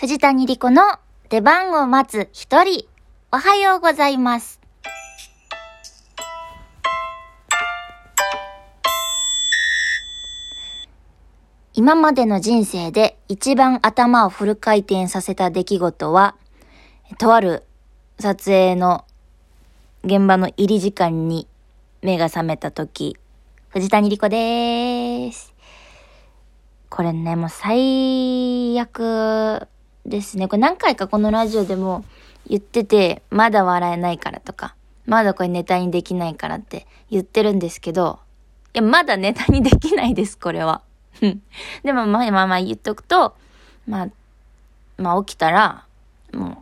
藤谷莉子の出番を待つ一人。おはようございます。今までの人生で一番頭をフル回転させた出来事は、とある撮影の現場の入り時間に目が覚めた時、藤谷莉子でーす。これね、もう最悪ですね。これ何回かこのラジオでも言ってて、まだ笑えないからとか、まだこれネタにできないからって言ってるんですけど、いや、まだネタにできないです、これは。でも、まあまあまあ言っとくと、まあ、まあ起きたら、もう、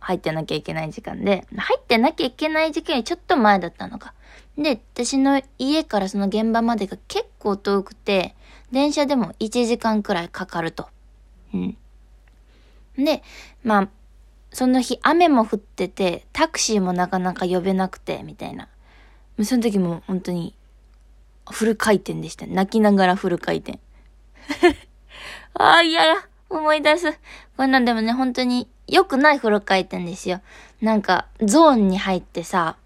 入ってなきゃいけない時間で、入ってなきゃいけない時間よりちょっと前だったのか。で、私の家からその現場までが結構遠くて、電車でも1時間くらいかかると。うん。で、まあ、その日雨も降ってて、タクシーもなかなか呼べなくて、みたいな。その時も本当に、フル回転でした。泣きながらフル回転。ああ、いやいや、思い出す。こんなんでもね、本当に良くないフル回転ですよ。なんか、ゾーンに入ってさ、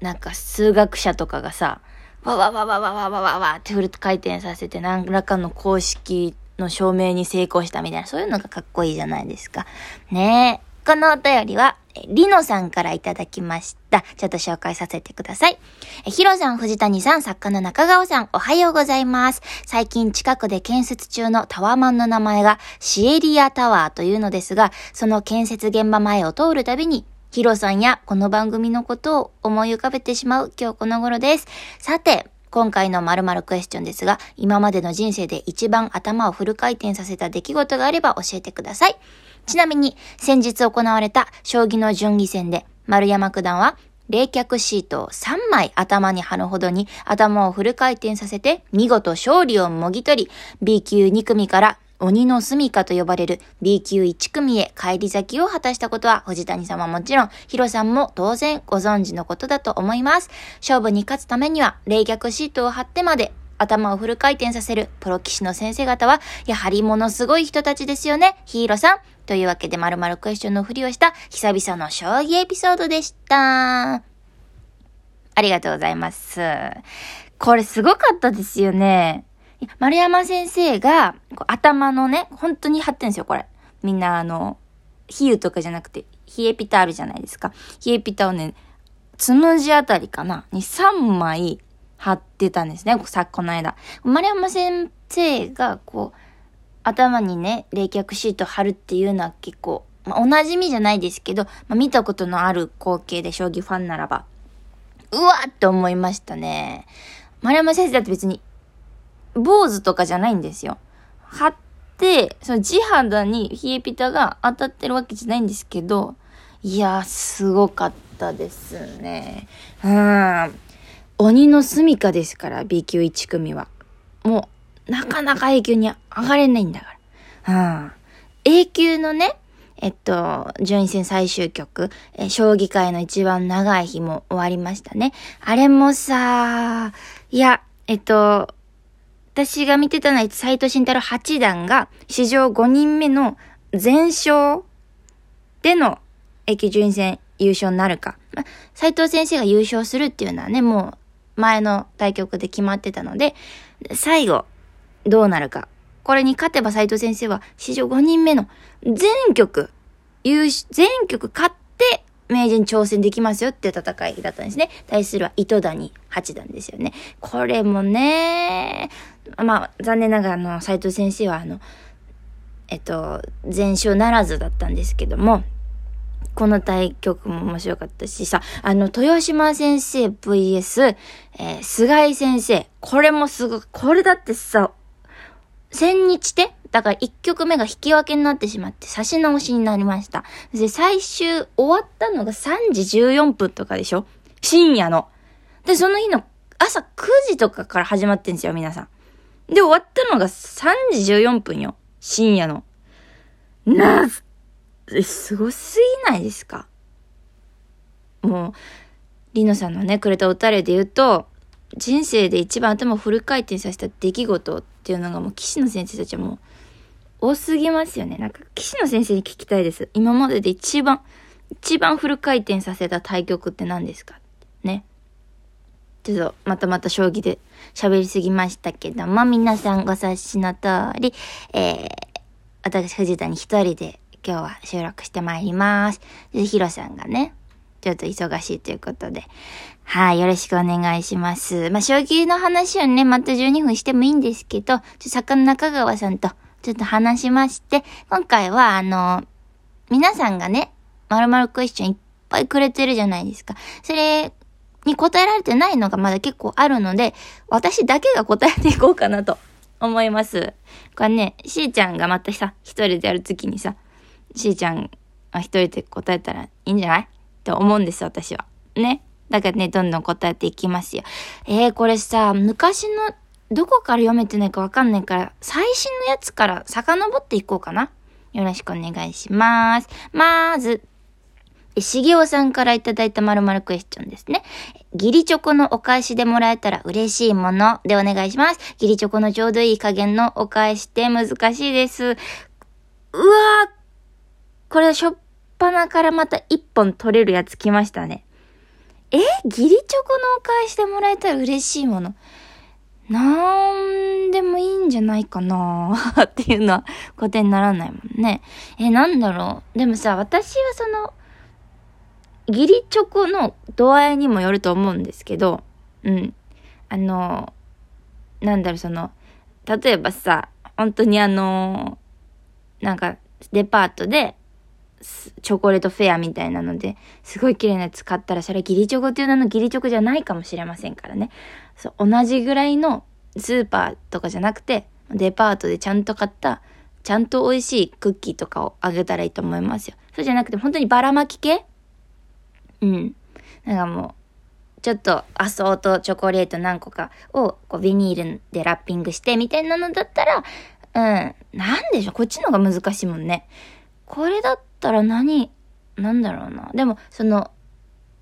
なんか数学者とかがさ、わわわわわわわわわってフル回転させて何らかの公式の証明に成功したみたいな、そういうのがかっこいいじゃないですか。ねえ。このお便りは、リノさんからいただきました。ちょっと紹介させてください。ヒロさん、藤谷さん、作家の中川さん、おはようございます。最近近くで建設中のタワーマンの名前がシエリアタワーというのですが、その建設現場前を通るたびに、ヒロさんやこの番組のことを思い浮かべてしまう今日この頃です。さて、今回の〇〇クエスチョンですが、今までの人生で一番頭をフル回転させた出来事があれば教えてください。ちなみに、先日行われた将棋の順位戦で、丸山九段は、冷却シートを3枚頭に貼るほどに頭をフル回転させて見事勝利をもぎ取り B 級2組から鬼の住処と呼ばれる B 級1組へ帰り咲きを果たしたことは藤谷さんはもちろんヒロさんも当然ご存知のことだと思います。勝負に勝つためには冷却シートを貼ってまで頭をフル回転させるプロ棋士の先生方はやはりものすごい人たちですよね。ヒーローさん。というわけで、〇〇クエスチョンのふりをした久々の将棋エピソードでした。ありがとうございます。これすごかったですよね。丸山先生が、頭のね、本当に貼ってんですよ、これ。みんな、あの、比喩とかじゃなくて、冷えピタあるじゃないですか。冷えピタをね、つむじあたりかなに3枚貼ってたんですね、さっこの間。丸山先生が、こう、頭にね、冷却シート貼るっていうのは結構、まあ、お馴染みじゃないですけど、まあ、見たことのある光景で将棋ファンならば、うわっと思いましたね。丸山先生だって別に、坊主とかじゃないんですよ。貼って、その地肌に冷えピタが当たってるわけじゃないんですけど、いや、すごかったですね。うん。鬼の住処ですから、B 級1組は。もう、なかなか A 級に上がれないんだから。うん。A 級のね、えっと、順位戦最終局、え将棋界の一番長い日も終わりましたね。あれもさ、いや、えっと、私が見てたのは斎藤慎太郎八段が史上5人目の全勝での A 級順位戦優勝になるか。ま、斎藤先生が優勝するっていうのはね、もう前の対局で決まってたので、最後、どうなるか。これに勝てば斎藤先生は史上5人目の全局、全局勝って名人挑戦できますよっていう戦いだったんですね。対するは糸谷八段ですよね。これもね、まあ、残念ながらあの、斎藤先生はあの、えっと、全勝ならずだったんですけども、この対局も面白かったしさ、あの、豊島先生 VS、えー、菅井先生。これもすごい、これだってさ、千日手だから1曲目が引き分けになってしまって差し直しになりました。で、最終終わったのが3時14分とかでしょ？深夜の。で、その日の朝9時とかから始まってんですよ、皆さん。で、終わったのが3時14分よ。深夜の。な、すごすぎないですか？もう、リノさんのね、くれたおたれで言うと、人生で一番頭をフル回転させた出来事っていうのがもう、岸野先生たちはもう、多すぎますよね。なんか、岸野先生に聞きたいです。今までで一番、一番フル回転させた対局って何ですか？ね。ちょっと、またまた将棋で喋りすぎましたけども、皆さんご察しの通り、えー、私、藤谷一人で今日は収録してまいります。で、ヒロさんがね、ちょっと忙しいということで、はい、よろしくお願いします。まあ、将棋の話をね、また12分してもいいんですけど、ちょっと坂中川さんとちょっと話しまして、今回はあの、皆さんがね、まるまるクエスチョンいっぱいくれてるじゃないですか。それに答えられてないのがまだ結構あるので、私だけが答えていこうかなと思います。これね、しーちゃんがまたさ、一人でやるときにさ、しーちゃんが一人で答えたらいいんじゃない？と思うんです、私は。ね。だからね、どんどん答えていきますよ。えー、これさ、昔の、どこから読めてないかわかんないから、最新のやつから遡っていこうかな。よろしくお願いします。まず、しげおさんからいただいたまるまるクエスチョンですね。ギリチョコのお返しでもらえたら嬉しいものでお願いします。ギリチョコのちょうどいい加減のお返しって難しいです。うわぁこれしょっぱなからまた一本取れるやつ来ましたね。えギリチョコのお返しでもらえたら嬉しいもの？なんでもいいんじゃないかな っていうのは答えにならないもんね。え、なんだろう。でもさ、私はその、ギリチョコの度合いにもよると思うんですけど、うん。あの、なんだろう、その、例えばさ、本当にあの、なんか、デパートで、チョコレートフェアみたいなので、すごい綺麗なやつ買ったら、それギリチョコっていう名のギリチョコじゃないかもしれませんからね。そう、同じぐらいのスーパーとかじゃなくて、デパートでちゃんと買った、ちゃんと美味しいクッキーとかをあげたらいいと思いますよ。そうじゃなくて、本当にばらまき系？うん。なんかもう、ちょっとアソートチョコレート何個かをこうビニールでラッピングしてみたいなのだったら、うん。なんでしょうこっちの方が難しいもんね。これだったたら何、なんだろうな。でも、その、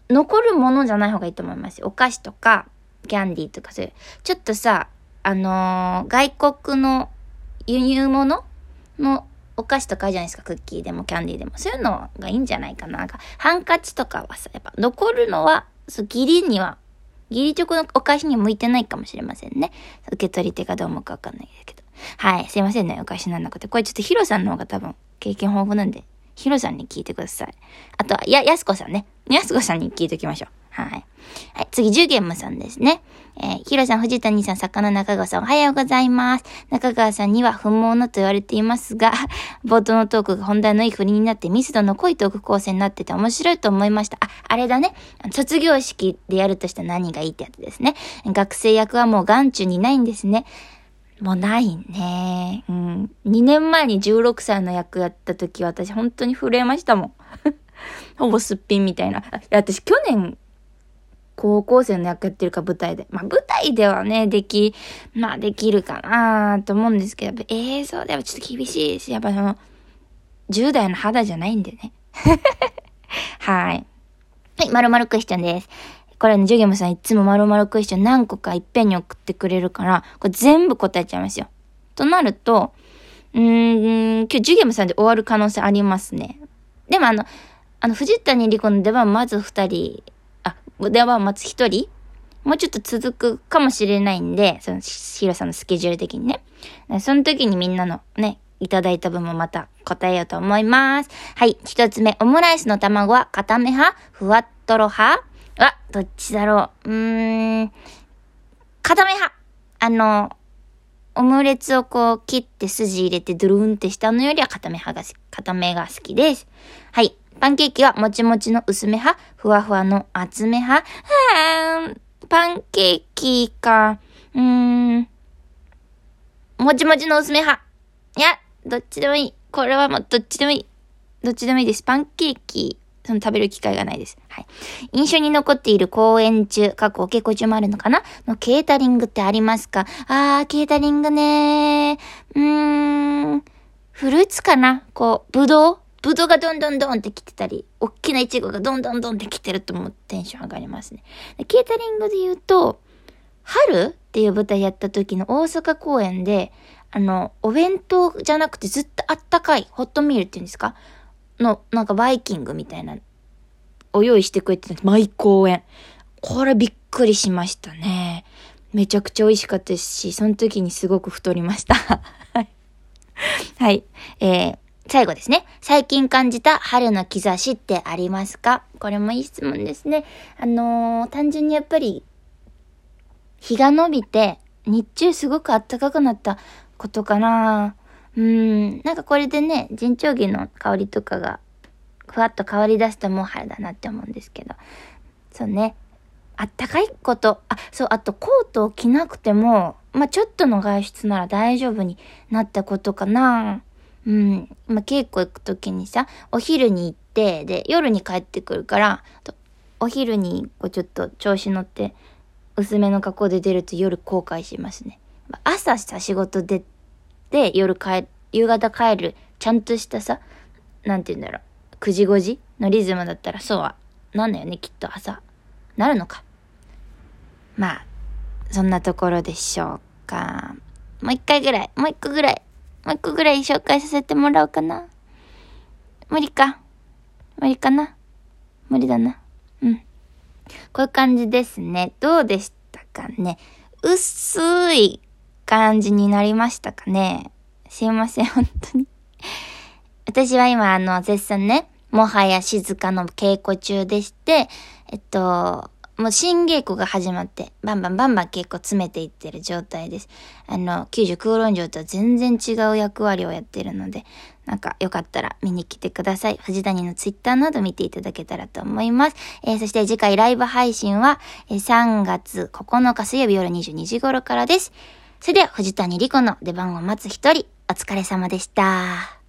残るものじゃない方がいいと思います。お菓子とか、キャンディーとかそういう。ちょっとさ、あのー、外国の輸入物のお菓子とかあるじゃないですか。クッキーでもキャンディーでも。そういうのがいいんじゃないかな。なんか、ハンカチとかはさ、やっぱ残るのは、そう、ギリには、ギリチョコのお菓子に向いてないかもしれませんね。受け取り手がどう思うかわかんないけど。はい。すいませんね。お菓子なんなくて。これちょっとヒロさんの方が多分経験豊富なんで、ヒロさんに聞いてください。あとは、や、やすこさんね。やすこさんに聞いておきましょう。はい。はい、次、ジュゲムさんですね。えー、ヒロさん、藤谷さん、魚中川さん、おはようございます。中川さんには不毛のと言われていますが、冒頭のトークが本題のいい振りになって、ミスドの濃いトーク構成になってて面白いと思いました。あ、あれだね。卒業式でやるとしたら何がいいってやつですね。学生役はもう眼中にないんですね。もうないね。うん。2年前に16歳の役やった時、私本当に震えましたもん。ほぼすっぴんみたいな。い、私去年高校生の役やってるか舞台で。まあ舞台ではね、でき、まあできるかなと思うんですけど、映像ではちょっと厳しいし、やっぱその、10代の肌じゃないんでね。はい。はい、まるまるクエスチョンです。これね、ジュゲムさんいつもまるまるクエスチョン何個かいっぺんに送ってくれるから、これ全部答えちゃいますよ。となると、うーん、今日ジュゲムさんで終わる可能性ありますね。でもあの、あの、藤谷莉子の出番まず二人電話を待つ一人もうちょっと続くかもしれないんで、その、ヒロさんのスケジュール的にね。その時にみんなのね、いただいた分もまた答えようと思います。はい。一つ目、オムライスの卵は固め派ふわっとろ派あ、どっちだろううーん、固め派あの、オムレツをこう切って筋入れてドゥルンってしたのよりは固め派が、固めが好きです。はい。パンケーキはもちもちの薄め派ふわふわの厚め派はー、パンケーキか。うーん。もちもちの薄め派。いや、どっちでもいい。これはもうどっちでもいい。どっちでもいいです。パンケーキ、その食べる機会がないです。はい。印象に残っている公演中、過去お稽古中もあるのかな？のケータリングってありますか？あー、ケータリングねー。うーん。フルーツかな？こう、ぶどうブドウがどんどんどんって来てたり、大きなイチゴがどんどんどんって来てるともうテンション上がりますね。ケータリングで言うと、春っていう舞台やった時の大阪公演で、あの、お弁当じゃなくてずっとあったかいホットミールっていうんですか？の、なんかバイキングみたいな、を用意してくれてたんです毎公演。これびっくりしましたね。めちゃくちゃ美味しかったですし、その時にすごく太りました。はい。はい。えー、最後ですね。最近感じた春の兆しってありますか？これもいい質問ですね。あのー、単純にやっぱり、日が伸びて、日中すごく暖かくなったことかな。うん、なんかこれでね、陣長着の香りとかが、ふわっと香り出すともう春だなって思うんですけど。そうね。あったかいこと、あ、そう、あとコートを着なくても、まあ、ちょっとの外出なら大丈夫になったことかな。うん。まあ、稽古行くときにさ、お昼に行って、で、夜に帰ってくるから、お昼にこうちょっと調子乗って、薄めの格好で出ると夜後悔しますね。朝さ、仕事出て、夜帰、夕方帰る、ちゃんとしたさ、なんて言うんだろう、9時5時のリズムだったらそうは、なんだよね、きっと朝。なるのか。まあ、そんなところでしょうか。もう一回ぐらい、もう一個ぐらい、もう一個ぐらい紹介させてもらおうかな。無理か。無理かな。無理だな。うん。こういう感じですね。どうでしたかね。薄い感じになりましたかね。すいません、本当に。私は今、あの、絶賛ね、もはや静かの稽古中でして、えっと、もう新稽古が始まって、バンバンバンバン稽古詰めていってる状態です。あの、90空論城とは全然違う役割をやってるので、なんかよかったら見に来てください。藤谷のツイッターなど見ていただけたらと思います。えー、そして次回ライブ配信は、えー、3月9日水曜日夜22時頃からです。それでは藤谷莉子の出番を待つ一人、お疲れ様でした。